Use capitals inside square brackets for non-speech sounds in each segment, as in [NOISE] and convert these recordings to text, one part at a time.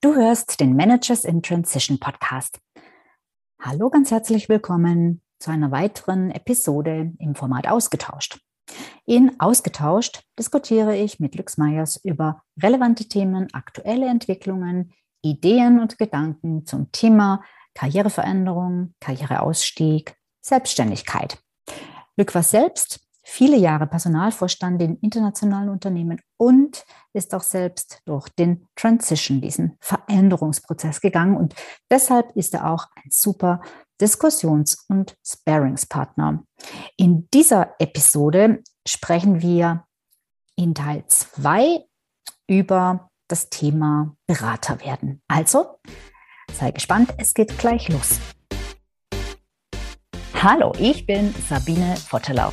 Du hörst den Managers in Transition Podcast. Hallo, ganz herzlich willkommen zu einer weiteren Episode im Format Ausgetauscht. In Ausgetauscht diskutiere ich mit Lux Meyers über relevante Themen, aktuelle Entwicklungen, Ideen und Gedanken zum Thema Karriereveränderung, Karriereausstieg, Selbstständigkeit. Lück war selbst viele Jahre Personalvorstand in internationalen Unternehmen und ist auch selbst durch den Transition, diesen Veränderungsprozess gegangen. Und deshalb ist er auch ein super Diskussions- und Sparingspartner. In dieser Episode sprechen wir in Teil 2 über das Thema Berater werden. Also, sei gespannt, es geht gleich los. Hallo, ich bin Sabine Vottelau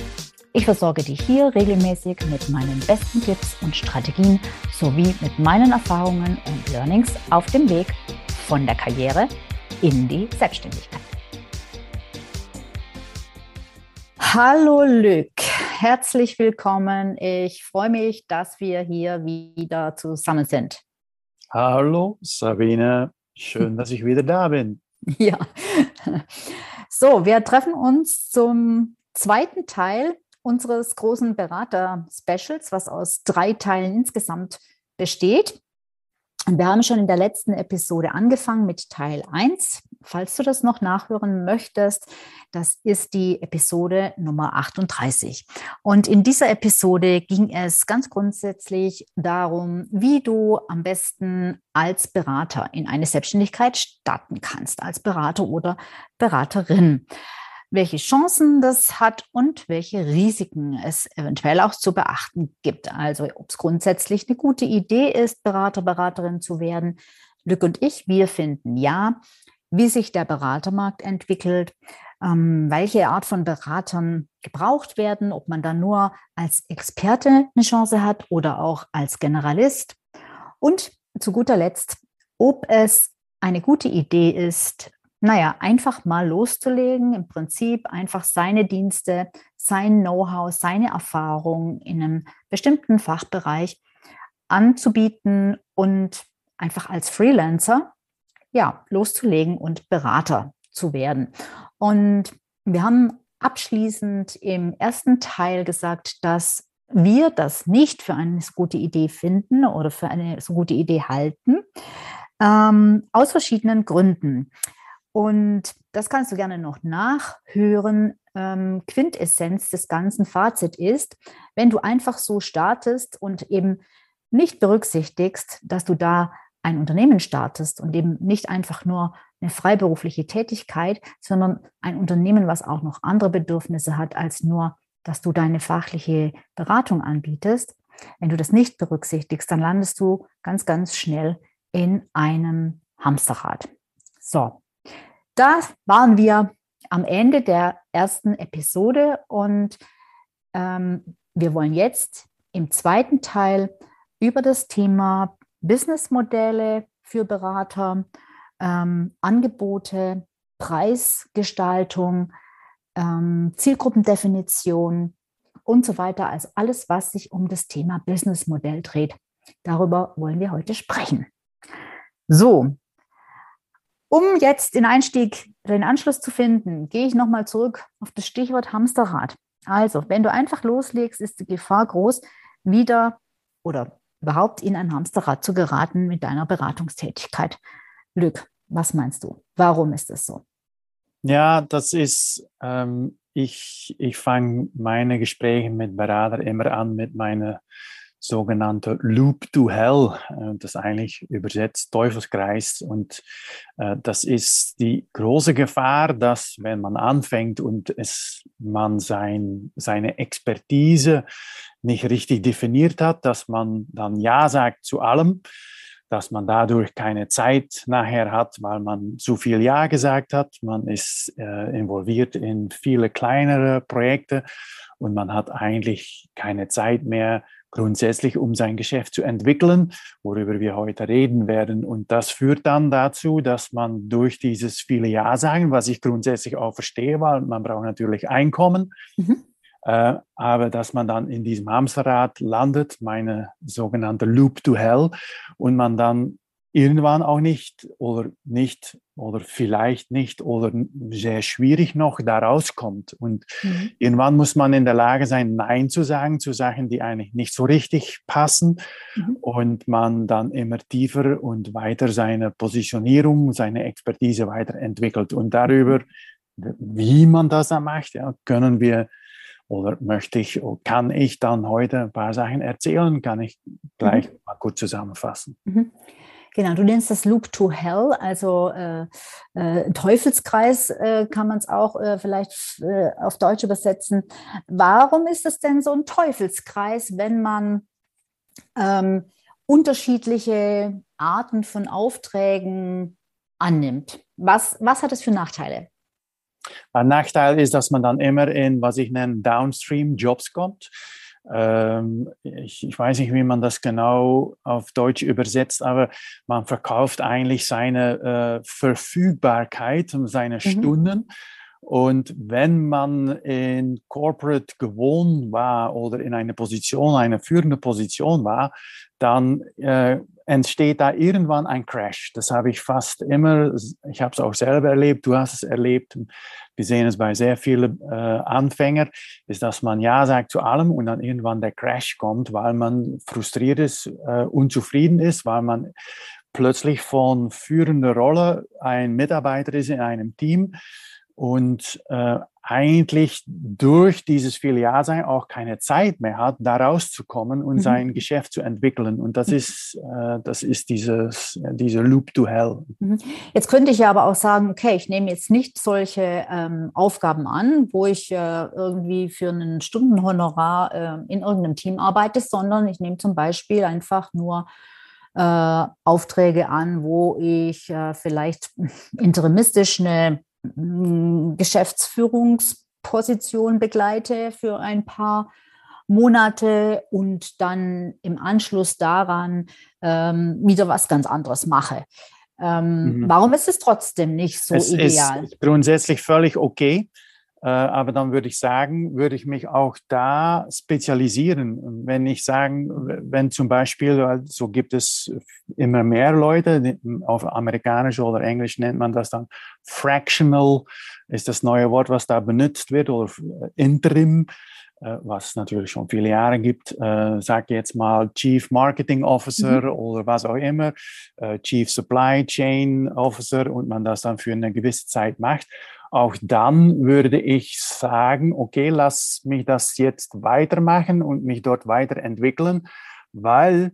Ich versorge dich hier regelmäßig mit meinen besten Tipps und Strategien sowie mit meinen Erfahrungen und Learnings auf dem Weg von der Karriere in die Selbstständigkeit. Hallo Lück, herzlich willkommen. Ich freue mich, dass wir hier wieder zusammen sind. Hallo Sabine, schön, dass ich wieder da bin. [LAUGHS] Ja. So, wir treffen uns zum zweiten Teil unseres großen Berater-Specials, was aus drei Teilen insgesamt besteht. Wir haben schon in der letzten Episode angefangen mit Teil 1. Falls du das noch nachhören möchtest, das ist die Episode Nummer 38. Und in dieser Episode ging es ganz grundsätzlich darum, wie du am besten als Berater in eine Selbstständigkeit starten kannst, als Berater oder Beraterin welche Chancen das hat und welche Risiken es eventuell auch zu beachten gibt. Also ob es grundsätzlich eine gute Idee ist, Berater, Beraterin zu werden. Lück und ich, wir finden ja, wie sich der Beratermarkt entwickelt, ähm, welche Art von Beratern gebraucht werden, ob man da nur als Experte eine Chance hat oder auch als Generalist. Und zu guter Letzt, ob es eine gute Idee ist, naja, einfach mal loszulegen, im Prinzip einfach seine Dienste, sein Know-how, seine Erfahrung in einem bestimmten Fachbereich anzubieten und einfach als Freelancer ja, loszulegen und Berater zu werden. Und wir haben abschließend im ersten Teil gesagt, dass wir das nicht für eine gute Idee finden oder für eine so gute Idee halten, ähm, aus verschiedenen Gründen. Und das kannst du gerne noch nachhören. Ähm, Quintessenz des ganzen Fazit ist, wenn du einfach so startest und eben nicht berücksichtigst, dass du da ein Unternehmen startest und eben nicht einfach nur eine freiberufliche Tätigkeit, sondern ein Unternehmen, was auch noch andere Bedürfnisse hat als nur, dass du deine fachliche Beratung anbietest. Wenn du das nicht berücksichtigst, dann landest du ganz, ganz schnell in einem Hamsterrad. So, da waren wir am Ende der ersten Episode und ähm, wir wollen jetzt im zweiten Teil über das Thema Businessmodelle für Berater, ähm, Angebote, Preisgestaltung, ähm, Zielgruppendefinition und so weiter, also alles, was sich um das Thema Businessmodell dreht. Darüber wollen wir heute sprechen. So, um jetzt den Einstieg, den Anschluss zu finden, gehe ich nochmal zurück auf das Stichwort Hamsterrad. Also, wenn du einfach loslegst, ist die Gefahr groß, wieder oder überhaupt in ein Hamsterrad zu geraten mit deiner Beratungstätigkeit. Lück, was meinst du? Warum ist das so? Ja, das ist, ähm, ich, ich fange meine Gespräche mit Beratern immer an mit meiner sogenannte Loop to Hell, äh, das eigentlich übersetzt Teufelskreis. Und äh, das ist die große Gefahr, dass wenn man anfängt und es, man sein, seine Expertise nicht richtig definiert hat, dass man dann Ja sagt zu allem, dass man dadurch keine Zeit nachher hat, weil man zu viel Ja gesagt hat. Man ist äh, involviert in viele kleinere Projekte und man hat eigentlich keine Zeit mehr grundsätzlich, um sein Geschäft zu entwickeln, worüber wir heute reden werden. Und das führt dann dazu, dass man durch dieses viele Ja sagen, was ich grundsätzlich auch verstehe, weil man braucht natürlich Einkommen. Mhm. Äh, aber dass man dann in diesem Hamsterrad landet, meine sogenannte Loop to Hell, und man dann irgendwann auch nicht oder nicht oder vielleicht nicht oder sehr schwierig noch da rauskommt. Und mhm. irgendwann muss man in der Lage sein, Nein zu sagen zu Sachen, die eigentlich nicht so richtig passen mhm. und man dann immer tiefer und weiter seine Positionierung, seine Expertise weiterentwickelt. Und darüber, mhm. wie man das dann macht, ja, können wir oder möchte ich, kann ich dann heute ein paar Sachen erzählen? Kann ich gleich mhm. mal kurz zusammenfassen. Genau, du nennst das Loop to Hell, also äh, äh, Teufelskreis äh, kann man es auch äh, vielleicht äh, auf Deutsch übersetzen. Warum ist es denn so ein Teufelskreis, wenn man ähm, unterschiedliche Arten von Aufträgen annimmt? Was, was hat es für Nachteile? Ein Nachteil ist, dass man dann immer in, was ich nenne, Downstream-Jobs kommt. Ähm, ich, ich, weiß nicht, wie man das genau auf Deutsch übersetzt, aber man verkauft eigentlich seine äh, Verfügbarkeit und seine mhm. Stunden. Und wenn man in Corporate gewohnt war oder in einer Position, eine führende Position war, dann äh, entsteht da irgendwann ein Crash. Das habe ich fast immer, ich habe es auch selber erlebt, du hast es erlebt, wir sehen es bei sehr vielen äh, Anfängern, ist, dass man Ja sagt zu allem und dann irgendwann der Crash kommt, weil man frustriert ist, äh, unzufrieden ist, weil man plötzlich von führender Rolle ein Mitarbeiter ist in einem Team und äh, eigentlich durch dieses Filialsein auch keine Zeit mehr hat, da rauszukommen und mhm. sein Geschäft zu entwickeln. Und das mhm. ist, äh, das ist dieses, diese Loop to Hell. Mhm. Jetzt könnte ich ja aber auch sagen, okay, ich nehme jetzt nicht solche ähm, Aufgaben an, wo ich äh, irgendwie für einen Stundenhonorar äh, in irgendeinem Team arbeite, sondern ich nehme zum Beispiel einfach nur äh, Aufträge an, wo ich äh, vielleicht interimistisch eine Geschäftsführungsposition begleite für ein paar Monate und dann im Anschluss daran ähm, wieder was ganz anderes mache. Ähm, mhm. Warum ist es trotzdem nicht so es ideal? Ist grundsätzlich völlig okay. Äh, aber dann würde ich sagen, würde ich mich auch da spezialisieren. Wenn ich sagen, wenn zum Beispiel, so gibt es immer mehr Leute, auf Amerikanisch oder Englisch nennt man das dann fractional, ist das neue Wort, was da benutzt wird, oder Interim, äh, was natürlich schon viele Jahre gibt. Äh, sag jetzt mal Chief Marketing Officer mhm. oder was auch immer, Chief Supply Chain Officer und man das dann für eine gewisse Zeit macht. Auch dann würde ich sagen, okay, lass mich das jetzt weitermachen und mich dort weiterentwickeln, weil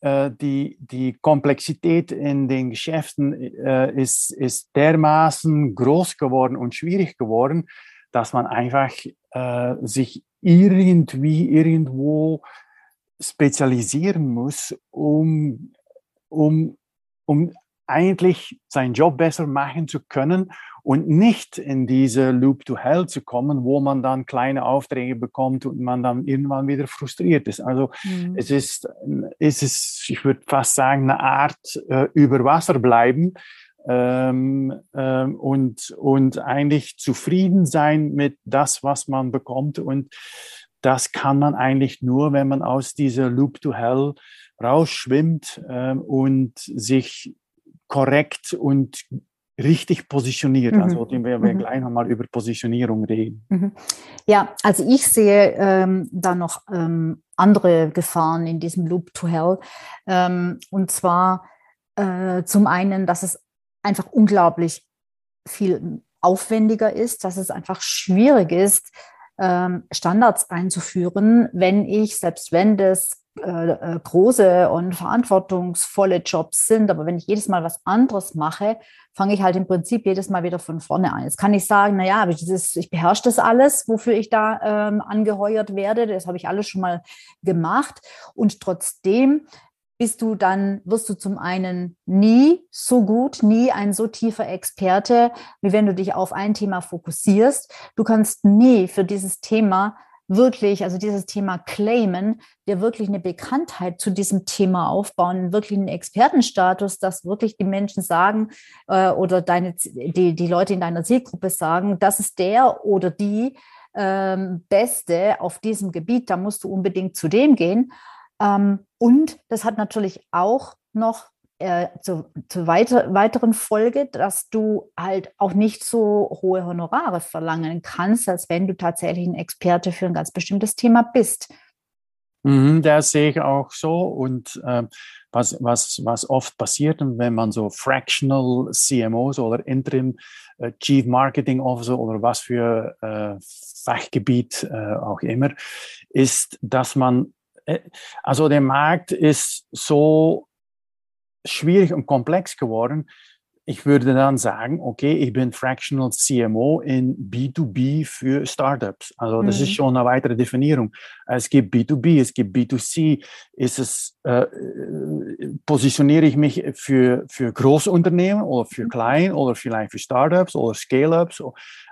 äh, die, die Komplexität in den Geschäften äh, ist, ist dermaßen groß geworden und schwierig geworden, dass man einfach äh, sich irgendwie irgendwo spezialisieren muss, um, um, um eigentlich seinen Job besser machen zu können und nicht in diese Loop to Hell zu kommen, wo man dann kleine Aufträge bekommt und man dann irgendwann wieder frustriert ist. Also mhm. es ist, es ist, ich würde fast sagen, eine Art äh, über Wasser bleiben ähm, ähm, und, und eigentlich zufrieden sein mit das, was man bekommt. Und das kann man eigentlich nur, wenn man aus dieser Loop to Hell rausschwimmt ähm, und sich korrekt und richtig positioniert. Mhm. Also wir werden mhm. gleich nochmal über Positionierung reden. Mhm. Ja, also ich sehe ähm, da noch ähm, andere Gefahren in diesem Loop to Hell. Ähm, und zwar äh, zum einen, dass es einfach unglaublich viel aufwendiger ist, dass es einfach schwierig ist, ähm, Standards einzuführen, wenn ich, selbst wenn das äh, äh, große und verantwortungsvolle Jobs sind, aber wenn ich jedes Mal was anderes mache, fange ich halt im Prinzip jedes Mal wieder von vorne an. Jetzt kann ich sagen, naja, aber dieses, ich beherrsche das alles, wofür ich da ähm, angeheuert werde, das habe ich alles schon mal gemacht und trotzdem bist du dann, wirst du zum einen nie so gut, nie ein so tiefer Experte, wie wenn du dich auf ein Thema fokussierst. Du kannst nie für dieses Thema wirklich, also dieses Thema claimen, dir wirklich eine Bekanntheit zu diesem Thema aufbauen, wirklich einen Expertenstatus, dass wirklich die Menschen sagen äh, oder deine, die, die Leute in deiner Zielgruppe sagen, das ist der oder die ähm, Beste auf diesem Gebiet, da musst du unbedingt zu dem gehen. Ähm, und das hat natürlich auch noch äh, zu, zu weiter, weiteren Folge, dass du halt auch nicht so hohe Honorare verlangen kannst, als wenn du tatsächlich ein Experte für ein ganz bestimmtes Thema bist. Mhm, das sehe ich auch so. Und äh, was, was, was oft passiert, wenn man so Fractional CMOs oder Interim äh, Chief Marketing Officer oder was für äh, Fachgebiet äh, auch immer, ist, dass man, äh, also der Markt ist so schwierig und komplex geworden. Ich würde dann sagen, okay, ich bin Fractional CMO in B2B für Startups. Also das mhm. ist schon eine weitere Definierung. Es gibt B2B, es gibt B2C. Ist es, äh, positioniere ich mich für, für Großunternehmen oder für mhm. Klein oder vielleicht für Startups oder Scale-Ups?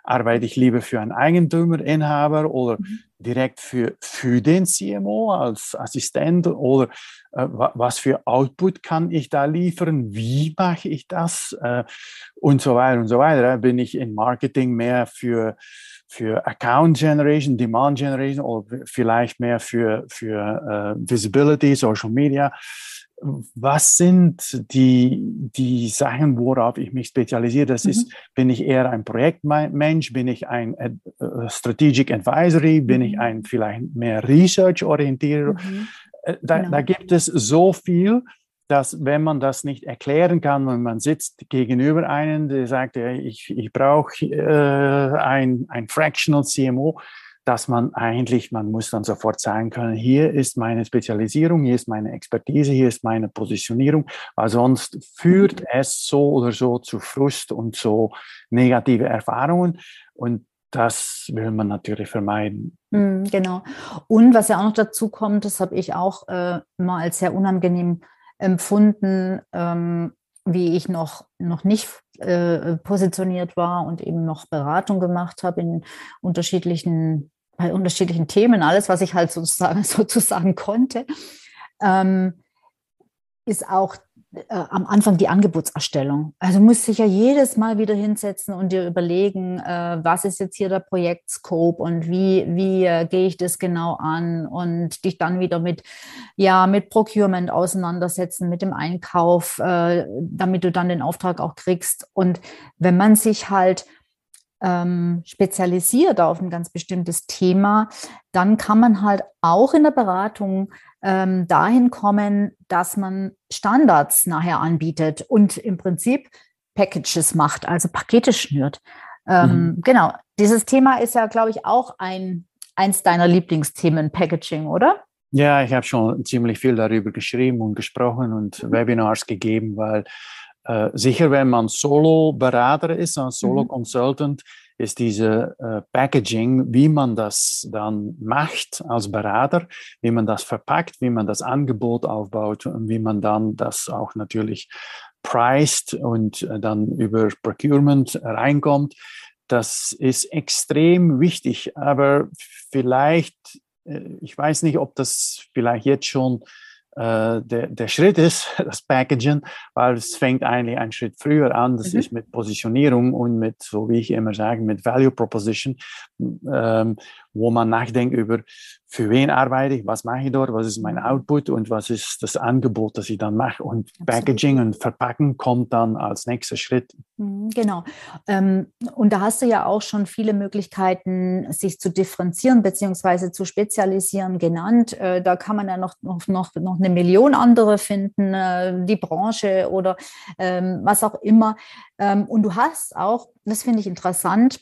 Arbeite ich lieber für einen Eigentümer, Inhaber oder mhm. direkt für, für den CMO als Assistent oder äh, was für Output kann ich da liefern? Wie mache ich das? Äh, und so weiter und so weiter. Bin ich in Marketing mehr für, für Account Generation, Demand Generation oder vielleicht mehr für, für uh, Visibility, Social Media? was sind die, die Sachen, worauf ich mich spezialisiere? Das mhm. ist, bin ich eher ein Projektmensch? Bin ich ein uh, Strategic Advisory? Bin mhm. ich ein vielleicht mehr Research-orientierter? Mhm. Äh, da, genau. da, gibt es so viel, dass wenn man das nicht erklären kann, wenn man sitzt gegenüber einem, der sagt, ich, ich brauche äh, ein, ein Fractional CMO, dass man eigentlich, man muss dann sofort sagen können, hier ist meine Spezialisierung, hier ist meine Expertise, hier ist meine Positionierung, weil sonst führt mhm. es so oder so zu Frust und zu negative Erfahrungen. Und das will man natürlich vermeiden. Mhm, genau. Und was ja auch noch dazu kommt, das habe ich auch äh, mal als sehr unangenehm empfunden, ähm, wie ich noch, noch nicht äh, positioniert war und eben noch Beratung gemacht habe in unterschiedlichen bei unterschiedlichen Themen, alles, was ich halt sozusagen, [LAUGHS] sozusagen konnte, ähm, ist auch äh, am Anfang die Angebotserstellung. Also muss sich ja jedes Mal wieder hinsetzen und dir überlegen, äh, was ist jetzt hier der Projektscope und wie, wie äh, gehe ich das genau an und dich dann wieder mit, ja, mit Procurement auseinandersetzen, mit dem Einkauf, äh, damit du dann den Auftrag auch kriegst. Und wenn man sich halt ähm, spezialisiert auf ein ganz bestimmtes Thema, dann kann man halt auch in der Beratung ähm, dahin kommen, dass man Standards nachher anbietet und im Prinzip Packages macht, also Pakete schnürt. Ähm, mhm. Genau, dieses Thema ist ja, glaube ich, auch ein, eins deiner Lieblingsthemen, Packaging, oder? Ja, ich habe schon ziemlich viel darüber geschrieben und gesprochen und mhm. Webinars gegeben, weil äh, sicher, wenn man Solo-Berater ist, ein Solo-Consultant, mhm. ist diese äh, Packaging, wie man das dann macht als Berater, wie man das verpackt, wie man das Angebot aufbaut und wie man dann das auch natürlich priced und äh, dann über Procurement reinkommt. Das ist extrem wichtig, aber vielleicht, äh, ich weiß nicht, ob das vielleicht jetzt schon der, der Schritt ist, [LAUGHS] das Packagen, weil es fängt eigentlich einen Schritt früher an. Das mhm. ist mit Positionierung und mit, so wie ich immer sage, mit Value Proposition, ähm, wo man nachdenkt über, für wen arbeite ich, was mache ich dort, was ist mein mhm. Output und was ist das Angebot, das ich dann mache. Und Absolut. Packaging und Verpacken kommt dann als nächster Schritt. Mhm, genau. Ähm, und da hast du ja auch schon viele Möglichkeiten, sich zu differenzieren bzw. zu spezialisieren genannt. Äh, da kann man ja noch, noch, noch, noch eine Million andere finden, äh, die Branche oder ähm, was auch immer. Ähm, und du hast auch, das finde ich interessant,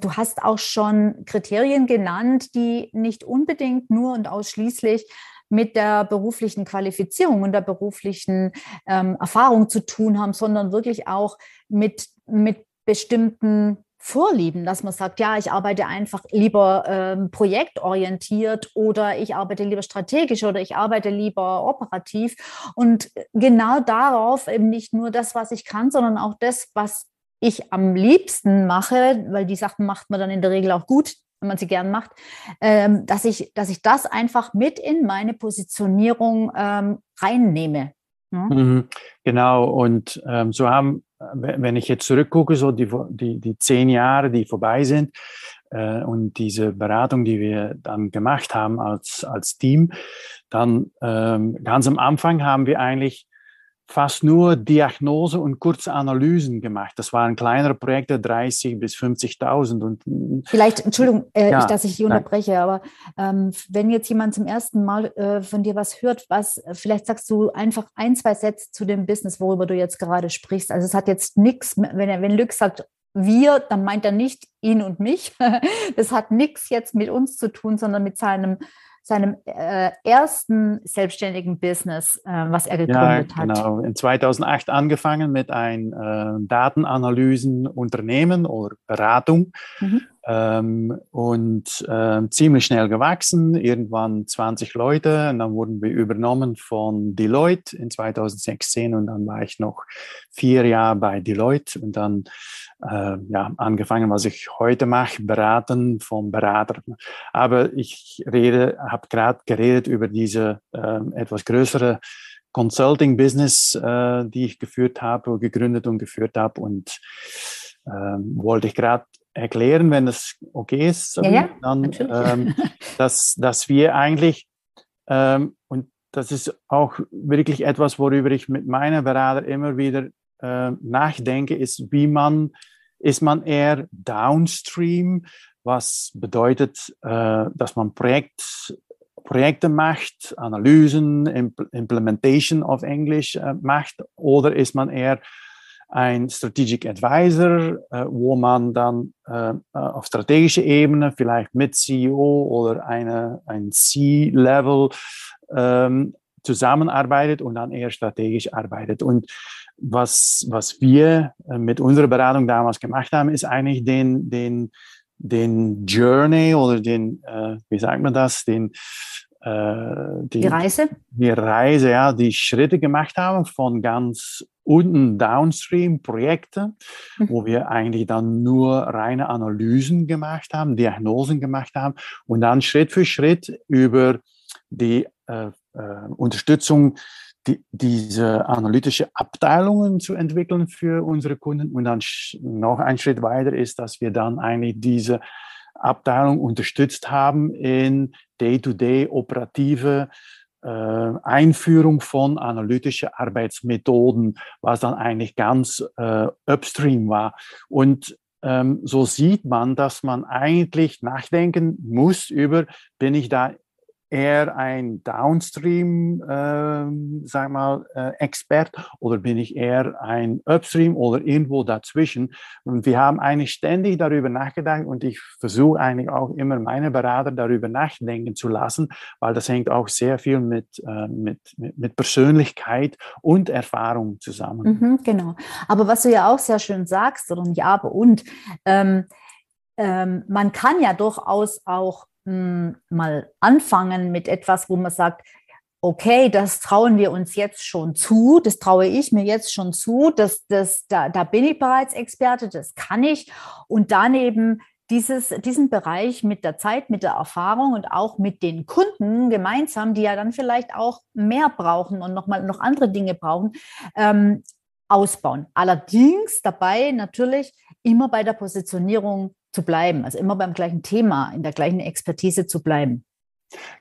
du hast auch schon Kriterien genannt, die nicht unbedingt nur und ausschließlich mit der beruflichen Qualifizierung und der beruflichen ähm, Erfahrung zu tun haben, sondern wirklich auch mit, mit bestimmten Vorlieben, dass man sagt, ja, ich arbeite einfach lieber ähm, projektorientiert oder ich arbeite lieber strategisch oder ich arbeite lieber operativ. Und genau darauf eben nicht nur das, was ich kann, sondern auch das, was ich am liebsten mache, weil die Sachen macht man dann in der Regel auch gut, wenn man sie gern macht, ähm, dass, ich, dass ich das einfach mit in meine Positionierung ähm, reinnehme. Mhm, genau, und ähm, so haben, wenn ich jetzt zurückgucke, so die, die, die zehn Jahre, die vorbei sind, äh, und diese Beratung, die wir dann gemacht haben als, als Team, dann ähm, ganz am Anfang haben wir eigentlich fast nur Diagnose und kurze Analysen gemacht. Das waren kleinere Projekte, 30 bis 50.000. Und mm, vielleicht, Entschuldigung, äh, ja, dass ich dich unterbreche, nein. aber ähm, wenn jetzt jemand zum ersten Mal äh, von dir was hört, was äh, vielleicht sagst du einfach ein, zwei Sätze zu dem Business, worüber du jetzt gerade sprichst. Also es hat jetzt nichts, wenn er, wenn Lück sagt, wir, dann meint er nicht ihn und mich. [LAUGHS] Das hat nichts jetzt mit uns zu tun, sondern mit seinem seinem äh, ersten selbstständigen Business, äh, was er gegründet ja, genau. hat. In 2008 angefangen mit einem äh, Datenanalysenunternehmen oder Beratung mhm. Ähm, und äh, ziemlich schnell gewachsen, irgendwann 20 Leute. Und dann wurden wir übernommen von Deloitte in 2016 und dann war ich noch vier Jahre bei Deloitte. Und dann äh, ja, angefangen, was ich heute mache, beraten von Beratern. Aber ich rede, habe gerade geredet über diese äh, etwas größere Consulting-Business, äh, die ich geführt habe, gegründet und geführt habe. Und ähm, wollte ich gerade erklären, wenn das okay ist, ja, ja, dann, ähm, [LAUGHS] dass, dass wir eigentlich, ähm, und das ist auch wirklich etwas, worüber ich mit meinen Beratern immer wieder äh, nachdenke, ist, wie man, ist man eher downstream, was bedeutet, äh, dass man Projekt, Projekte macht, Analysen, Impl Implementation auf Englisch äh, macht, oder ist man eher ein Strategic Advisor, äh, wo man dann äh, auf strategischer Ebene vielleicht mit CEO oder eine, ein C-Level ähm, zusammenarbeitet und dann eher strategisch arbeitet. Und was, was wir äh, mit unserer Beratung damals gemacht haben, ist eigentlich den, den, den Journey oder den, äh, wie sagt man das, den, äh, die, die, Reise? Die Reise, ja, die Schritte gemacht haben von ganz unten Downstream Projekte, mhm. wo wir eigentlich dann nur reine Analysen gemacht haben, Diagnosen gemacht haben und dann Schritt für Schritt über die äh, äh, Unterstützung die, diese analytische Abteilungen zu entwickeln für unsere Kunden. Und dann noch ein Schritt weiter ist, dass wir dann eigentlich diese Abteilung unterstützt haben in day-to-day -day operative äh, Einführung von analytischen Arbeitsmethoden, was dann eigentlich ganz äh, upstream war. Und ähm, so sieht man, dass man eigentlich nachdenken muss über, bin ich da eher ein Downstream, äh, sag mal, äh, Expert oder bin ich eher ein Upstream oder irgendwo dazwischen? Und wir haben eigentlich ständig darüber nachgedacht und ich versuche eigentlich auch immer meine Berater darüber nachdenken zu lassen, weil das hängt auch sehr viel mit, äh, mit, mit, mit, Persönlichkeit und Erfahrung zusammen. Mhm, genau. Aber was du ja auch sehr schön sagst, oder nicht aber und, ähm, ähm, man kann ja durchaus auch mal anfangen mit etwas, wo man sagt, okay, das trauen wir uns jetzt schon zu, das traue ich mir jetzt schon zu, das, das, da, da bin ich bereits Experte, das kann ich. Und daneben dieses, diesen Bereich mit der Zeit, mit der Erfahrung und auch mit den Kunden gemeinsam, die ja dann vielleicht auch mehr brauchen und nochmal noch andere Dinge brauchen, ähm, ausbauen. Allerdings dabei natürlich immer bei der Positionierung zu bleiben, also immer beim gleichen Thema, in der gleichen Expertise zu bleiben.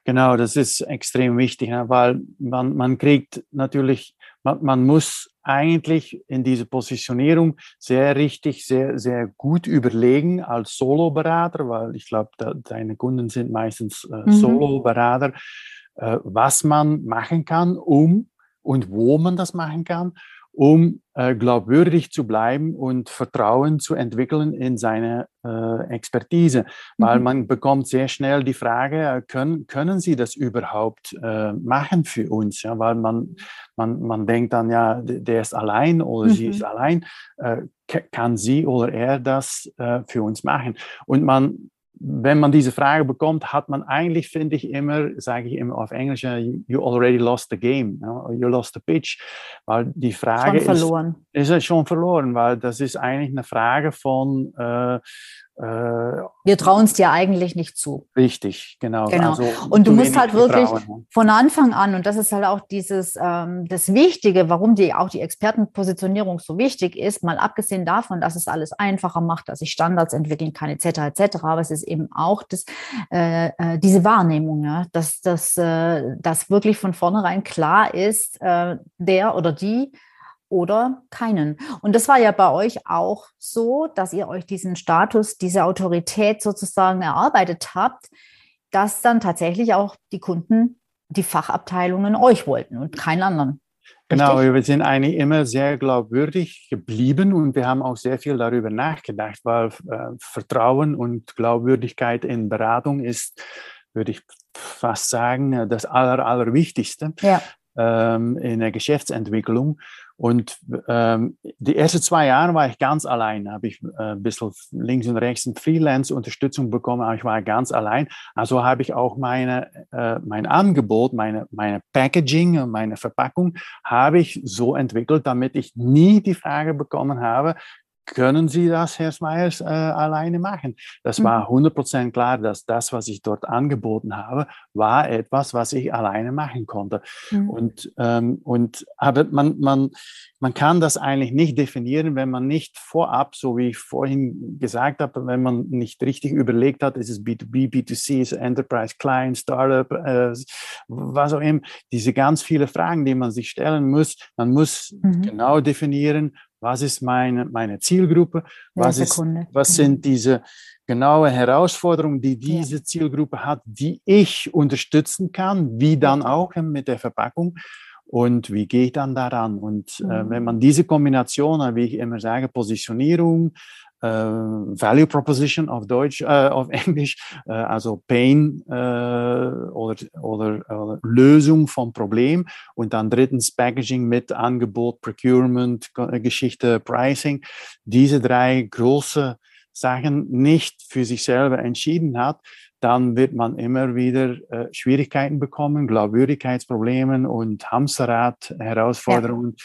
Genau, das ist extrem wichtig, weil man, man kriegt natürlich, man, man muss eigentlich in diese Positionierung sehr richtig, sehr, sehr gut überlegen als Solo-Berater, weil ich glaube, deine Kunden sind meistens äh, mhm. Solo-Berater, äh, was man machen kann, um und wo man das machen kann um äh, glaubwürdig zu bleiben und Vertrauen zu entwickeln in seine äh, Expertise. Weil mhm. man bekommt sehr schnell die Frage, äh, können, können Sie das überhaupt äh, machen für uns? Ja, weil man, man, man denkt dann, ja, der ist allein oder mhm. sie ist mhm. allein. Äh, kann sie oder er das äh, für uns machen? Und man, wenn man diese Frage bekommt, hat man eigentlich, finde ich immer, sage ich immer auf Englisch, you already lost the game, you lost the pitch, weil die Frage schon verloren. ist, ist schon verloren, weil das ist eigentlich eine Frage von äh, äh, wir trauen es dir eigentlich nicht zu. Richtig, genau. genau. Also, und du musst halt wirklich trauen. von Anfang an, und das ist halt auch dieses, ähm, das Wichtige, warum die, auch die Expertenpositionierung so wichtig ist, mal abgesehen davon, dass es alles einfacher macht, dass ich Standards entwickeln kann, etc., etc., aber es ist eben auch das, äh, äh, diese Wahrnehmung, ja, dass das äh, dass wirklich von vornherein klar ist, äh, der oder die oder keinen. Und das war ja bei euch auch so, dass ihr euch diesen Status, diese Autorität sozusagen erarbeitet habt, dass dann tatsächlich auch die Kunden, die Fachabteilungen euch wollten und keinen anderen. Genau, wir sind eigentlich immer sehr glaubwürdig geblieben und wir haben auch sehr viel darüber nachgedacht, weil äh, Vertrauen und Glaubwürdigkeit in Beratung ist, würde ich fast sagen, das Aller, Allerwichtigste ja. ähm, in der Geschäftsentwicklung. Und ähm, die ersten zwei Jahre war ich ganz allein. Habe ich äh, ein bisschen links und rechts Freelance-Unterstützung bekommen, aber ich war ganz allein. Also habe ich auch meine, äh, mein Angebot, meine, meine Packaging, meine Verpackung, habe ich so entwickelt, damit ich nie die Frage bekommen habe, können Sie das, Herr Smeyers, äh, alleine machen? Das war 100% mhm. klar, dass das, was ich dort angeboten habe, war etwas, was ich alleine machen konnte. Mhm. Und, ähm, und aber man, man, man kann das eigentlich nicht definieren, wenn man nicht vorab, so wie ich vorhin gesagt habe, wenn man nicht richtig überlegt hat, ist es B2B, B2C, ist es Enterprise, Client, Startup, äh, was auch immer, diese ganz viele Fragen, die man sich stellen muss. Man muss mhm. genau definieren, was ist meine, meine Zielgruppe? Was, ist, was sind diese genaue Herausforderungen, die diese Zielgruppe hat, die ich unterstützen kann, wie dann auch mit der Verpackung? Und wie gehe ich dann daran? Und äh, wenn mhm. man diese Kombination, wie ich immer sage, Positionierung, Value Proposition auf Deutsch, äh, auf Englisch, äh, also Pain äh, oder, oder, oder, Lösung vom Problem und dann drittens Packaging mit Angebot, Procurement, Geschichte, Pricing. Diese drei große Sachen nicht für sich selber entschieden hat, dann wird man immer wieder äh, Schwierigkeiten bekommen, Glaubwürdigkeitsprobleme und Hamsterrad-Herausforderungen.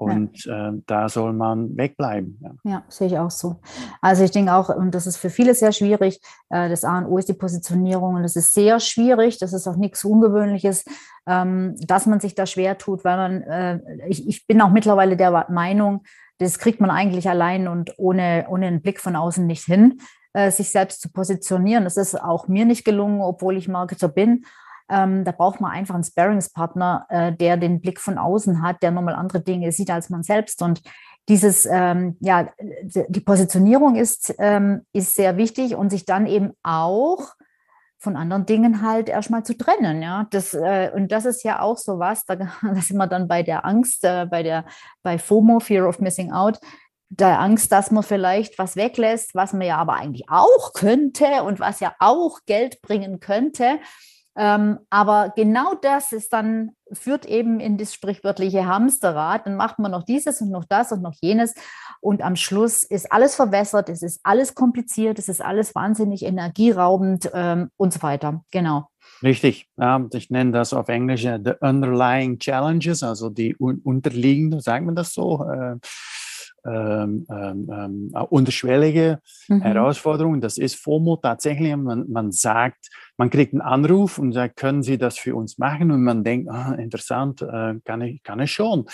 Und ja. äh, da soll man wegbleiben. Ja. ja. sehe ich auch so. Also ich denke auch, und das ist für viele sehr schwierig, äh, das A und O ist die Positionierung und das ist sehr schwierig, das ist auch nichts Ungewöhnliches, ähm, dass man sich da schwer tut, weil man, äh, ich, ich bin auch mittlerweile der Meinung, das kriegt man eigentlich allein und ohne, ohne einen Blick von außen nicht hin, äh, sich selbst zu positionieren. Das ist auch mir nicht gelungen, obwohl ich Marketer bin. Ähm, da braucht man einfach einen Sparringspartner, äh, der den Blick von außen hat, der nochmal andere Dinge sieht als man selbst. Und dieses, ähm, ja, die Positionierung ist, ähm, ist sehr wichtig und sich dann eben auch von anderen Dingen halt erstmal zu trennen. Ja, das, äh, und das ist ja auch so was, da, [LAUGHS] da sind wir dann bei der Angst, äh, bei der, bei FOMO, Fear of Missing Out, der Angst, dass man vielleicht was weglässt, was man ja aber eigentlich auch könnte und was ja auch Geld bringen könnte. Ähm, aber genau das ist dann, führt eben in das sprichwörtliche Hamsterrad. Dann macht man noch dieses und noch das und noch jenes. Und am Schluss ist alles verwässert, es ist alles kompliziert, es ist alles wahnsinnig energieraubend ähm, und so weiter. Genau. Richtig. Ich nenne das auf Englisch uh, the underlying challenges, also die un unterliegenden, sagen wir das so, äh, ähm, ähm, ähm unterschwellige mhm. Herausforderungen. Das ist FOMO tatsächlich, man, man sagt, man kriegt einen Anruf und sagt, können Sie das für uns machen? Und man denkt, ah, interessant, äh, kann, ich, kann ich schon.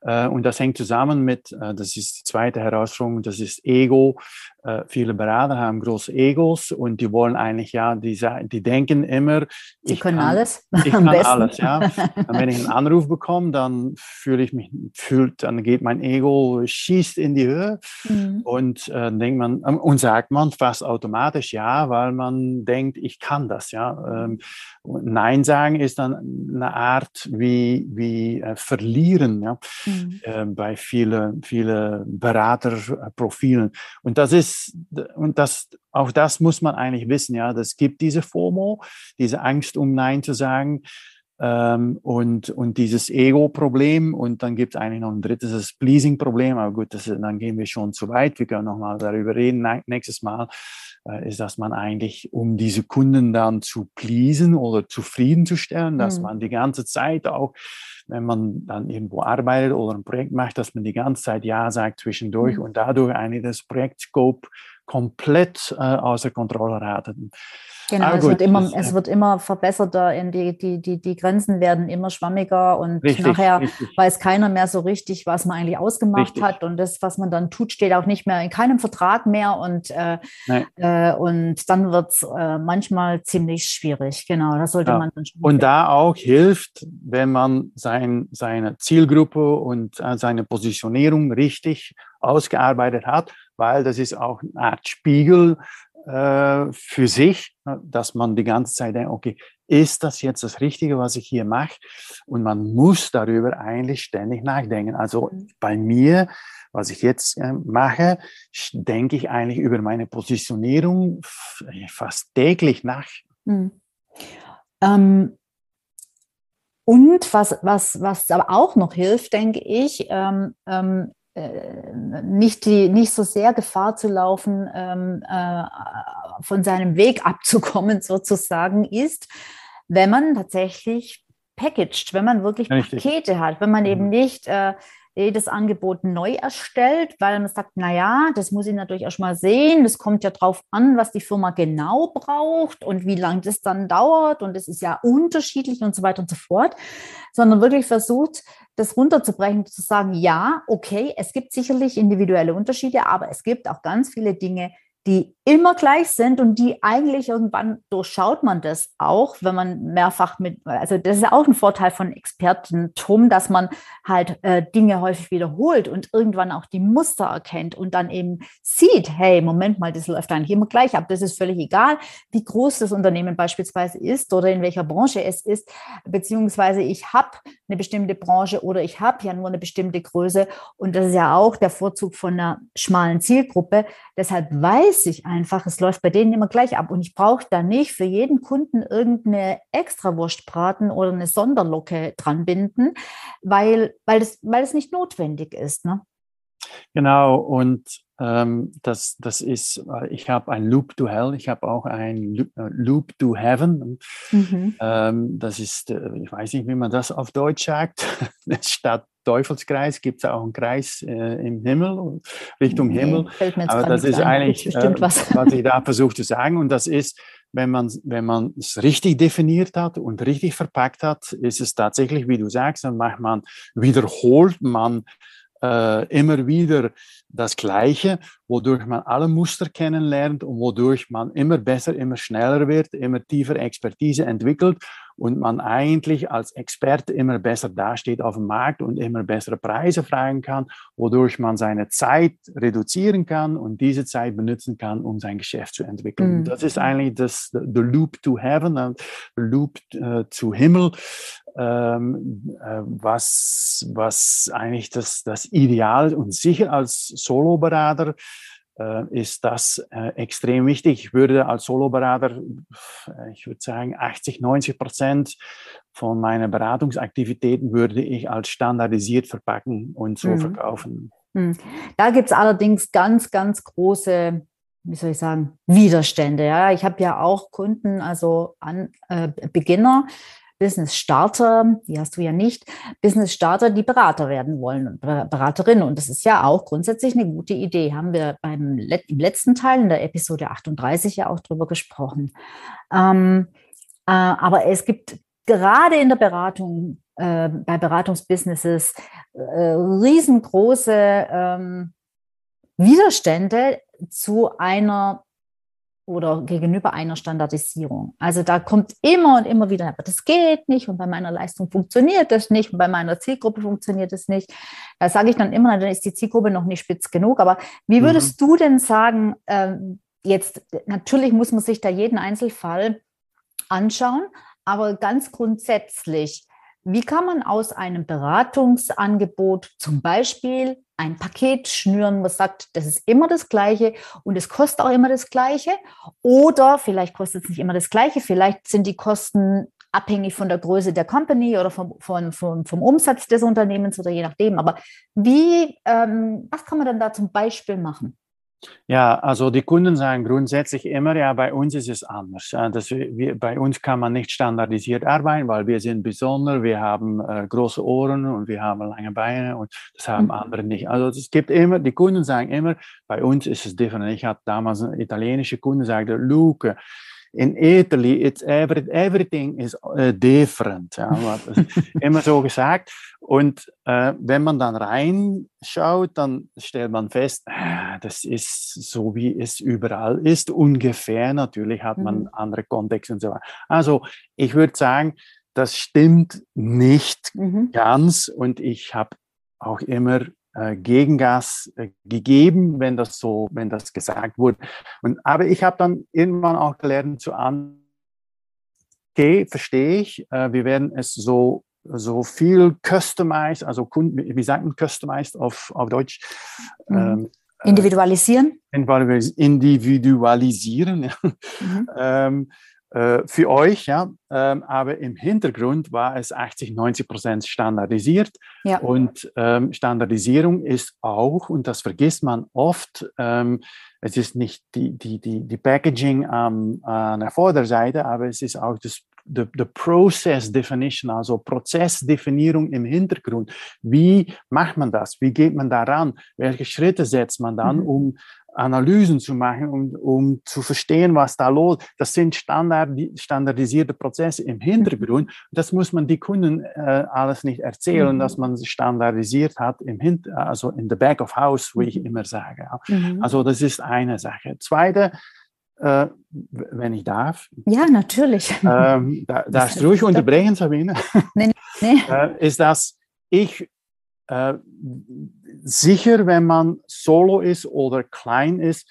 Äh, und das hängt zusammen mit, äh, das ist die zweite Herausforderung, das ist Ego. Äh, viele Berater haben große Egos und die wollen eigentlich, ja, die, die denken immer, Sie ich können kann, alles. Ich kann [LAUGHS] alles, ja. Und wenn ich einen Anruf bekomme, dann fühle ich mich, fühlt, dann geht mein Ego, schießt in die Höhe mhm. und äh, denkt man, ähm, und sagt man fast automatisch ja, weil man denkt, ich kann das, ja. Ähm, Nein sagen ist dann eine Art wie, wie äh, verlieren, ja mhm. äh, bei vielen viele Beraterprofilen. Und das ist, und das, auch das muss man eigentlich wissen, ja, das gibt diese FOMO, diese Angst, um Nein zu sagen. Ähm, und, und dieses Ego-Problem und dann gibt es eigentlich noch ein drittes, das Pleasing-Problem, aber gut, das, dann gehen wir schon zu weit, wir können nochmal darüber reden nächstes Mal, äh, ist, dass man eigentlich, um diese Kunden dann zu pleasen oder zufriedenzustellen, dass mhm. man die ganze Zeit auch, wenn man dann irgendwo arbeitet oder ein Projekt macht, dass man die ganze Zeit Ja sagt zwischendurch mhm. und dadurch eigentlich das Projektscope komplett äh, außer Kontrolle hat. Genau, es, wird immer, es wird immer verbesserter, in die, die, die, die Grenzen werden immer schwammiger und richtig, nachher richtig. weiß keiner mehr so richtig, was man eigentlich ausgemacht richtig. hat. Und das, was man dann tut, steht auch nicht mehr in keinem Vertrag mehr. Und, äh, äh, und dann wird es äh, manchmal ziemlich schwierig. Genau, das sollte ja. man dann schon. Und da auch hilft, wenn man sein, seine Zielgruppe und äh, seine Positionierung richtig ausgearbeitet hat, weil das ist auch eine Art Spiegel äh, für sich, ne, dass man die ganze Zeit denkt, okay, ist das jetzt das Richtige, was ich hier mache? Und man muss darüber eigentlich ständig nachdenken. Also mhm. bei mir, was ich jetzt äh, mache, denke ich eigentlich über meine Positionierung fast täglich nach. Mhm. Ähm, und was, was, was aber auch noch hilft, denke ich, ähm, ähm, äh, nicht, die, nicht so sehr Gefahr zu laufen, ähm, äh, von seinem Weg [LAUGHS] abzukommen, sozusagen, ist, wenn man tatsächlich packaged, wenn man wirklich Richtig. Pakete hat, wenn man eben mhm. nicht äh, jedes Angebot neu erstellt, weil man sagt, naja, das muss ich natürlich erst mal sehen. Das kommt ja drauf an, was die Firma genau braucht und wie lange das dann dauert. Und es ist ja unterschiedlich und so weiter und so fort. Sondern wirklich versucht, das runterzubrechen, zu sagen, ja, okay, es gibt sicherlich individuelle Unterschiede, aber es gibt auch ganz viele Dinge, die immer gleich sind und die eigentlich irgendwann durchschaut man das auch, wenn man mehrfach mit, also das ist ja auch ein Vorteil von Expertentum, dass man halt äh, Dinge häufig wiederholt und irgendwann auch die Muster erkennt und dann eben sieht, hey, Moment mal, das läuft eigentlich immer gleich ab. Das ist völlig egal, wie groß das Unternehmen beispielsweise ist oder in welcher Branche es ist, beziehungsweise ich habe eine bestimmte Branche oder ich habe ja nur eine bestimmte Größe und das ist ja auch der Vorzug von einer schmalen Zielgruppe. Deshalb weiß ich einfach, es läuft bei denen immer gleich ab. Und ich brauche da nicht für jeden Kunden irgendeine Extrawurstbraten oder eine Sonderlocke dran binden, weil, weil, es, weil es nicht notwendig ist. Ne? Genau, und ähm, das, das ist, äh, ich habe ein Loop to Hell, ich habe auch ein äh, Loop to Heaven. Mhm. Ähm, das ist, äh, ich weiß nicht, wie man das auf Deutsch sagt, [LAUGHS] statt Teufelskreis gibt es auch einen Kreis äh, im Himmel, Richtung nee, Himmel. Aber das ist eigentlich, [LAUGHS] äh, was. was ich da versuche zu sagen. Und das ist, wenn man wenn man es richtig definiert hat und richtig verpackt hat, ist es tatsächlich, wie du sagst, dann macht man wiederholt man äh, immer wieder das Gleiche, wodurch man alle Muster kennenlernt und wodurch man immer besser, immer schneller wird, immer tiefer Expertise entwickelt und man eigentlich als Experte immer besser dasteht auf dem Markt und immer bessere Preise fragen kann, wodurch man seine Zeit reduzieren kann und diese Zeit benutzen kann, um sein Geschäft zu entwickeln. Mhm. Das ist eigentlich das the Loop to Heaven, the Loop äh, zu Himmel, ähm, äh, was, was eigentlich das, das Ideal und sicher als Soloberater ist das äh, extrem wichtig. Ich würde als Soloberater, ich würde sagen, 80, 90 Prozent von meinen Beratungsaktivitäten würde ich als standardisiert verpacken und so mhm. verkaufen. Mhm. Da gibt es allerdings ganz, ganz große wie soll ich sagen, Widerstände. Ja, ich habe ja auch Kunden, also an, äh, Beginner, Business Starter, die hast du ja nicht, Business Starter, die Berater werden wollen und Beraterinnen. Und das ist ja auch grundsätzlich eine gute Idee. Haben wir beim im letzten Teil in der Episode 38 ja auch drüber gesprochen. Ähm, äh, aber es gibt gerade in der Beratung, äh, bei Beratungsbusinesses, äh, riesengroße ähm, Widerstände zu einer oder gegenüber einer Standardisierung. Also da kommt immer und immer wieder, aber das geht nicht und bei meiner Leistung funktioniert das nicht und bei meiner Zielgruppe funktioniert das nicht. Da sage ich dann immer, dann ist die Zielgruppe noch nicht spitz genug. Aber wie würdest mhm. du denn sagen, äh, jetzt, natürlich muss man sich da jeden Einzelfall anschauen, aber ganz grundsätzlich, wie kann man aus einem Beratungsangebot zum Beispiel ein Paket schnüren, was sagt, das ist immer das Gleiche und es kostet auch immer das Gleiche. Oder vielleicht kostet es nicht immer das Gleiche, vielleicht sind die Kosten abhängig von der Größe der Company oder vom, vom, vom, vom Umsatz des Unternehmens oder je nachdem. Aber wie, ähm, was kann man dann da zum Beispiel machen? Ja, also die Kunden sagen grundsätzlich immer, ja, bei uns ist es anders. Das, wir, bei uns kann man nicht standardisiert arbeiten, weil wir sind besonders, wir haben äh, große Ohren und wir haben lange Beine und das haben mhm. andere nicht. Also es gibt immer, die Kunden sagen immer, bei uns ist es different. Ich hatte damals einen italienischen Kunden, sagte, Luke, in Italy, it's every, everything is uh, different. Ja, [LAUGHS] immer so gesagt. Und äh, wenn man dann reinschaut, dann stellt man fest, äh, das ist so, wie es überall ist, ungefähr. Natürlich hat man mhm. andere Kontexte und so weiter. Also ich würde sagen, das stimmt nicht mhm. ganz. Und ich habe auch immer Gegengas äh, gegeben, wenn das so, wenn das gesagt wurde. Und, aber ich habe dann irgendwann auch gelernt zu an, okay, verstehe ich, äh, wir werden es so so viel customized, also Kunden, wie sagt man customized auf, auf Deutsch? Mhm. Ähm, individualisieren? Individualisieren. Mhm. ähm, äh, für euch, ja. Ähm, aber im Hintergrund war es 80, 90 Prozent standardisiert. Ja. Und ähm, Standardisierung ist auch, und das vergisst man oft, ähm, es ist nicht die, die, die, die Packaging ähm, an der Vorderseite, aber es ist auch das the, the process definition, also Prozessdefinierung im Hintergrund. Wie macht man das? Wie geht man daran? Welche Schritte setzt man dann, mhm. um Analysen zu machen, um, um zu verstehen, was da los ist. Das sind Standard, standardisierte Prozesse im Hintergrund. Das muss man die Kunden äh, alles nicht erzählen, mhm. dass man standardisiert hat, im Hin also in the back of house, wie ich mhm. immer sage. Mhm. Also das ist eine Sache. Zweite, äh, wenn ich darf. Ja, natürlich. Ähm, da, darfst du ruhig unterbrechen, Sabine. Nee, nee. [LAUGHS] Äh, ist, dass ich äh, sicher, wenn man solo ist oder klein ist,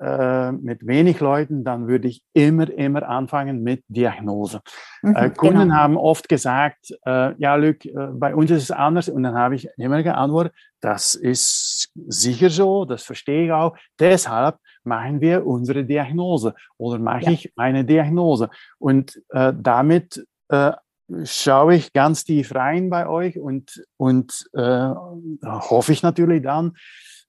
äh, mit wenig Leuten, dann würde ich immer, immer anfangen mit Diagnose. Mhm, äh, Kunden genau. haben oft gesagt, äh, ja, Luc, äh, bei uns ist es anders. Und dann habe ich immer geantwortet, das ist sicher so, das verstehe ich auch. Deshalb machen wir unsere Diagnose oder mache ja. ich eine Diagnose. Und äh, damit äh, schaue ich ganz tief rein bei euch und, und äh, hoffe ich natürlich dann,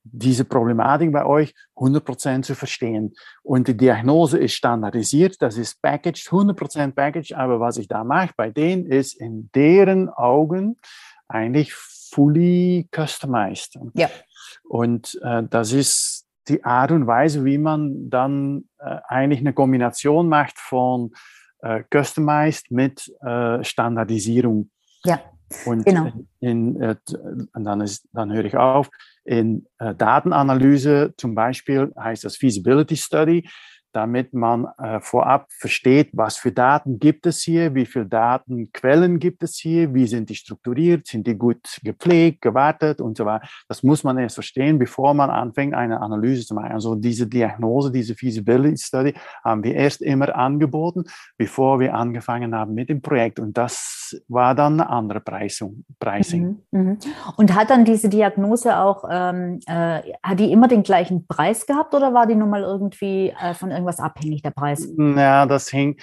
diese Problematik bei euch 100% zu verstehen. Und die Diagnose ist standardisiert, das ist packaged, 100% packaged, aber was ich da mache bei denen ist in deren Augen eigentlich fully customized. Ja. Und äh, das ist die Art und Weise, wie man dann äh, eigentlich eine Kombination macht von äh, customized mit äh, Standardisierung. Ja. Und genau. in, in, dann, ist, dann höre ich auf. In äh, Datenanalyse zum Beispiel heißt das Feasibility Study damit man äh, vorab versteht, was für Daten gibt es hier, wie viele Datenquellen gibt es hier, wie sind die strukturiert, sind die gut gepflegt, gewartet und so weiter. Das muss man erst verstehen, bevor man anfängt, eine Analyse zu machen. Also diese Diagnose, diese Feasibility Study haben wir erst immer angeboten, bevor wir angefangen haben mit dem Projekt. Und das war dann eine andere Preisung, Pricing. Mhm, mh. Und hat dann diese Diagnose auch, ähm, äh, hat die immer den gleichen Preis gehabt oder war die nun mal irgendwie äh, von irgendeinem irgendwas abhängig, der Preis? Ja, das hing.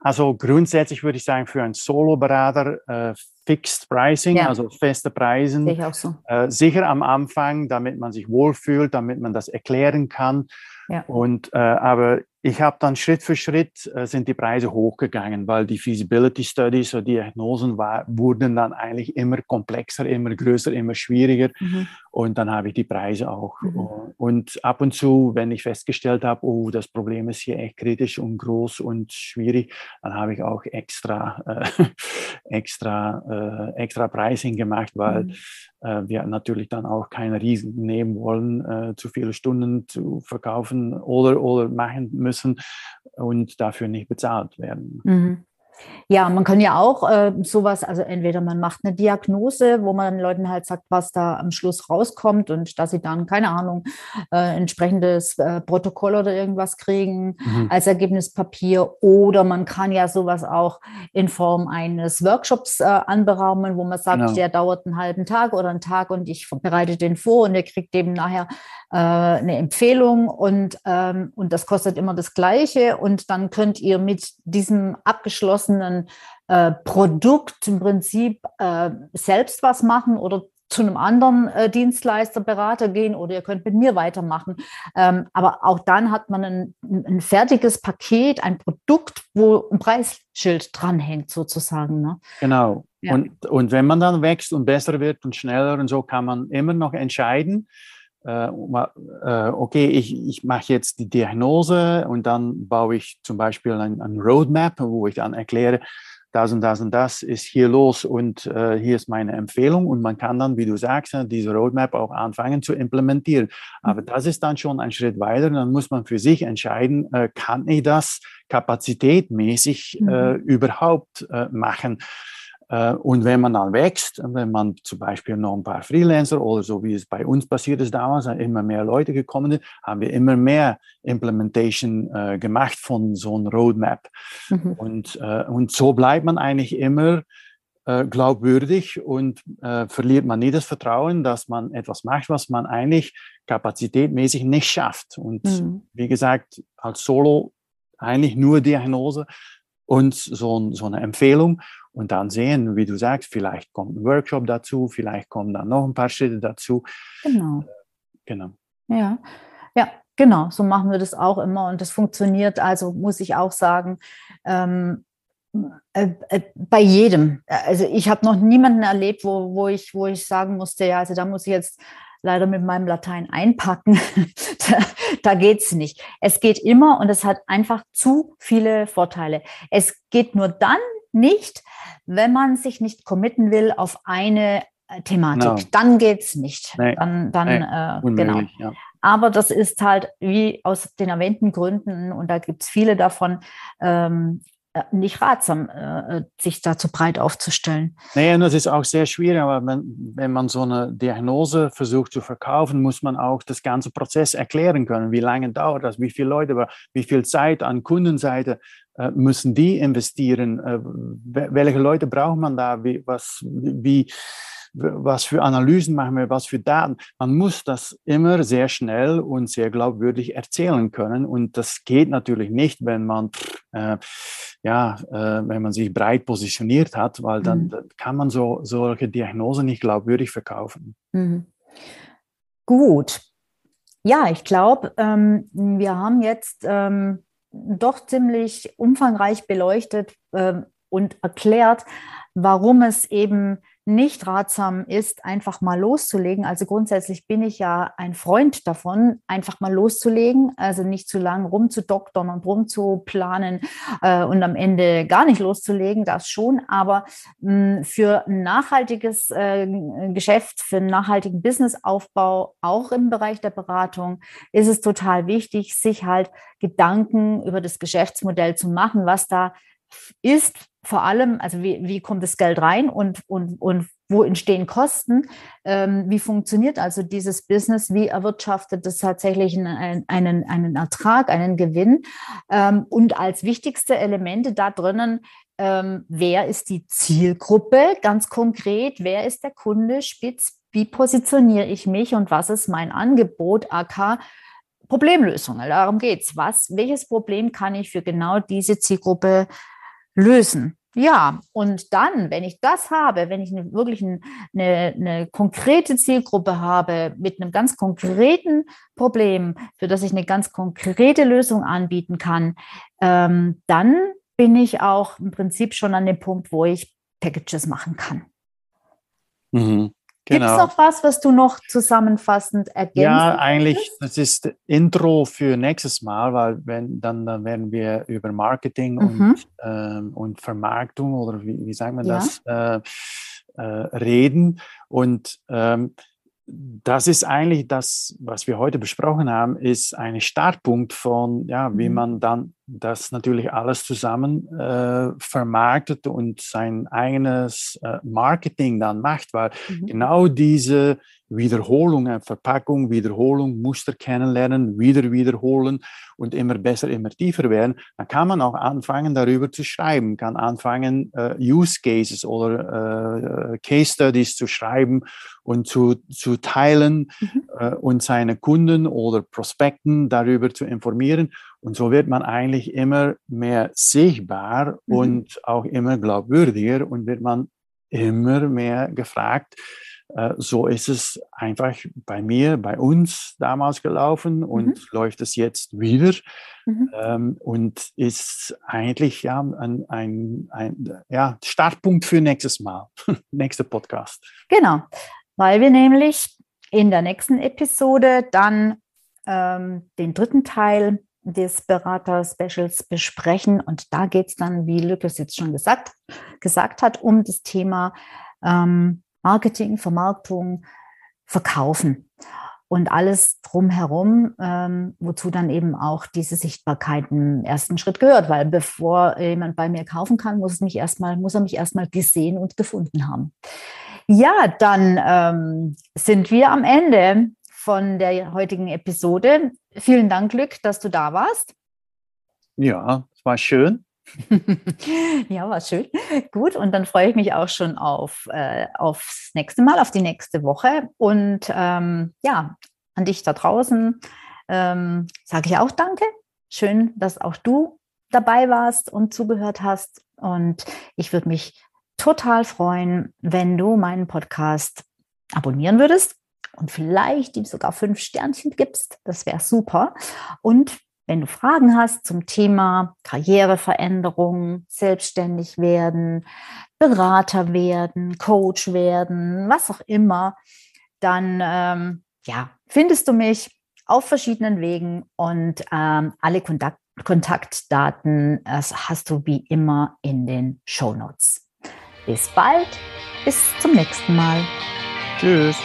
Also grundsätzlich würde ich sagen, für einen Solo-Berater äh, Fixed Pricing, ja. also feste Preisen. So. Äh, sicher am Anfang, damit man sich wohlfühlt, damit man das erklären kann. Ja. Und, äh, aber ich habe dann Schritt für Schritt äh, sind die Preise hochgegangen, weil die Feasibility Studies oder Diagnosen war, wurden dann eigentlich immer komplexer, immer größer, immer schwieriger. Mhm. Und dann habe ich die Preise auch. Mhm. Und ab und zu, wenn ich festgestellt habe, oh, das Problem ist hier echt kritisch und groß und schwierig, dann habe ich auch extra, äh, [LAUGHS] extra, äh, extra Pricing gemacht, weil mhm äh, wir natürlich dann auch keine Risiken nehmen wollen, äh, zu viele Stunden zu verkaufen oder, oder machen müssen und dafür nicht bezahlt werden. Mhm. Ja, man kann ja auch äh, sowas, also entweder man macht eine Diagnose, wo man den Leuten halt sagt, was da am Schluss rauskommt und dass sie dann, keine Ahnung, äh, entsprechendes äh, Protokoll oder irgendwas kriegen mhm. als Ergebnispapier. Oder man kann ja sowas auch in Form eines Workshops äh, anberaumen, wo man sagt, genau. der dauert einen halben Tag oder einen Tag und ich bereite den vor und ihr kriegt eben nachher äh, eine Empfehlung und, ähm, und das kostet immer das Gleiche und dann könnt ihr mit diesem abgeschlossenen abgeschlossenen äh, Produkt im Prinzip äh, selbst was machen oder zu einem anderen äh, Dienstleister, Berater gehen oder ihr könnt mit mir weitermachen. Ähm, aber auch dann hat man ein, ein, fertiges Paket, ein Produkt, wo ein Preisschild dranhängt sozusagen. Ne? Genau. Ja. Und, und wenn man dann wächst und besser wird und schneller und so, kann man immer noch entscheiden, okay, ich, ich mache jetzt die Diagnose und dann baue ich zum Beispiel ein, ein Roadmap, wo ich dann erkläre, das und das und das ist hier los und äh, hier ist meine Empfehlung und man kann dann, wie du sagst, diese Roadmap auch anfangen zu implementieren. Aber das ist dann schon ein Schritt weiter. Dann muss man für sich entscheiden, äh, kann ich das kapazitätmäßig äh, mhm. überhaupt äh, machen? Äh, und wenn man dann wächst, wenn man zum Beispiel noch ein paar Freelancer oder so wie es bei uns passiert ist damals, immer mehr Leute gekommen sind, haben wir immer mehr Implementation äh, gemacht von so einem Roadmap. Mhm. Und, äh, und so bleibt man eigentlich immer äh, glaubwürdig und äh, verliert man nie das Vertrauen, dass man etwas macht, was man eigentlich kapazitätmäßig nicht schafft. Und mhm. wie gesagt, als Solo eigentlich nur Diagnose und so, so eine Empfehlung und dann sehen, wie du sagst, vielleicht kommt ein Workshop dazu, vielleicht kommen dann noch ein paar Schritte dazu. Genau. Genau. Ja, ja, genau. So machen wir das auch immer und das funktioniert. Also muss ich auch sagen, ähm, äh, äh, bei jedem. Also ich habe noch niemanden erlebt, wo, wo, ich, wo ich sagen musste, ja, also da muss ich jetzt leider mit meinem Latein einpacken. [LAUGHS] da da geht es nicht. Es geht immer und es hat einfach zu viele Vorteile. Es geht nur dann nicht, wenn man sich nicht committen will auf eine äh, Thematik. No. Dann geht es nicht. Nee. Dann, dann nee. äh, genau. Ja. Aber das ist halt wie aus den erwähnten Gründen, und da gibt es viele davon, ähm, äh, nicht ratsam, äh, sich da zu breit aufzustellen. Und das ist auch sehr schwierig, aber wenn, wenn man so eine Diagnose versucht zu verkaufen, muss man auch das ganze Prozess erklären können. Wie lange dauert das? Wie viele Leute, wie viel Zeit an Kundenseite äh, müssen die investieren? Äh, welche Leute braucht man da? Wie, was, wie, was für Analysen machen wir, was für Daten. Man muss das immer sehr schnell und sehr glaubwürdig erzählen können. Und das geht natürlich nicht, wenn man, äh, ja, äh, wenn man sich breit positioniert hat, weil dann, mhm. dann kann man so, solche Diagnosen nicht glaubwürdig verkaufen. Mhm. Gut. Ja, ich glaube, ähm, wir haben jetzt ähm, doch ziemlich umfangreich beleuchtet ähm, und erklärt, warum es eben nicht ratsam ist, einfach mal loszulegen. Also grundsätzlich bin ich ja ein Freund davon, einfach mal loszulegen, also nicht zu lang rumzudoktern und rumzuplanen äh, und am Ende gar nicht loszulegen, das schon. Aber mh, für ein nachhaltiges äh, Geschäft, für einen nachhaltigen Businessaufbau, auch im Bereich der Beratung, ist es total wichtig, sich halt Gedanken über das Geschäftsmodell zu machen, was da ist, vor allem, also wie, wie kommt das Geld rein und, und, und wo entstehen Kosten? Ähm, wie funktioniert also dieses Business? Wie erwirtschaftet es tatsächlich einen, einen, einen Ertrag, einen Gewinn? Ähm, und als wichtigste Elemente da drinnen, ähm, wer ist die Zielgruppe ganz konkret? Wer ist der Kunde spitz? Wie positioniere ich mich und was ist mein Angebot, AK? Problemlösung, darum geht es. welches Problem kann ich für genau diese Zielgruppe lösen. Ja, und dann, wenn ich das habe, wenn ich eine, wirklich eine, eine, konkrete Zielgruppe habe mit einem ganz konkreten Problem, für das ich eine ganz konkrete Lösung anbieten kann, ähm, dann bin ich auch im Prinzip schon an dem Punkt, wo ich Packages machen kann. Mhm. Genau. Gibt es noch was, was du noch zusammenfassend ergänzen Ja, eigentlich, das ist Intro für nächstes Mal, weil wenn, dann, dann werden wir über Marketing mhm. und, ähm, und Vermarktung oder wie, wie sagt man ja. das, äh, äh, reden. Und ähm, das ist eigentlich das, was wir heute besprochen haben, ist ein Startpunkt von, ja, wie mhm. man dann das natürlich alles zusammen äh, vermarktet und sein eigenes äh, Marketing dann macht, weil mhm. genau diese Wiederholung, Verpackung, Wiederholung, Muster kennenlernen, wieder wiederholen und immer besser, immer tiefer werden, dann kann man auch anfangen, darüber zu schreiben, kann anfangen, uh, Use Cases oder uh, Case Studies zu schreiben und zu, zu teilen mhm. und seine Kunden oder Prospekten darüber zu informieren. Und so wird man eigentlich immer mehr sichtbar mhm. und auch immer glaubwürdiger und wird man immer mehr gefragt, so ist es einfach bei mir, bei uns damals gelaufen und mhm. läuft es jetzt wieder mhm. ähm, und ist eigentlich ja ein, ein, ein ja, Startpunkt für nächstes Mal, [LAUGHS] nächster Podcast. Genau, weil wir nämlich in der nächsten Episode dann ähm, den dritten Teil des Berater-Specials besprechen und da geht es dann, wie Lukas jetzt schon gesagt, gesagt hat, um das Thema ähm, Marketing, Vermarktung, Verkaufen und alles drumherum, ähm, wozu dann eben auch diese Sichtbarkeit im ersten Schritt gehört, weil bevor jemand bei mir kaufen kann, muss, mich erstmal, muss er mich erstmal gesehen und gefunden haben. Ja, dann ähm, sind wir am Ende von der heutigen Episode. Vielen Dank, Glück, dass du da warst. Ja, es war schön. [LAUGHS] ja, war schön. Gut, und dann freue ich mich auch schon auf, äh, aufs nächste Mal, auf die nächste Woche. Und ähm, ja, an dich da draußen ähm, sage ich auch Danke. Schön, dass auch du dabei warst und zugehört hast. Und ich würde mich total freuen, wenn du meinen Podcast abonnieren würdest und vielleicht ihm sogar fünf Sternchen gibst. Das wäre super. Und wenn du Fragen hast zum Thema Karriereveränderung, selbstständig werden, Berater werden, Coach werden, was auch immer, dann ähm, ja, findest du mich auf verschiedenen Wegen und ähm, alle Kontakt Kontaktdaten hast du wie immer in den Show Notes. Bis bald, bis zum nächsten Mal. Tschüss.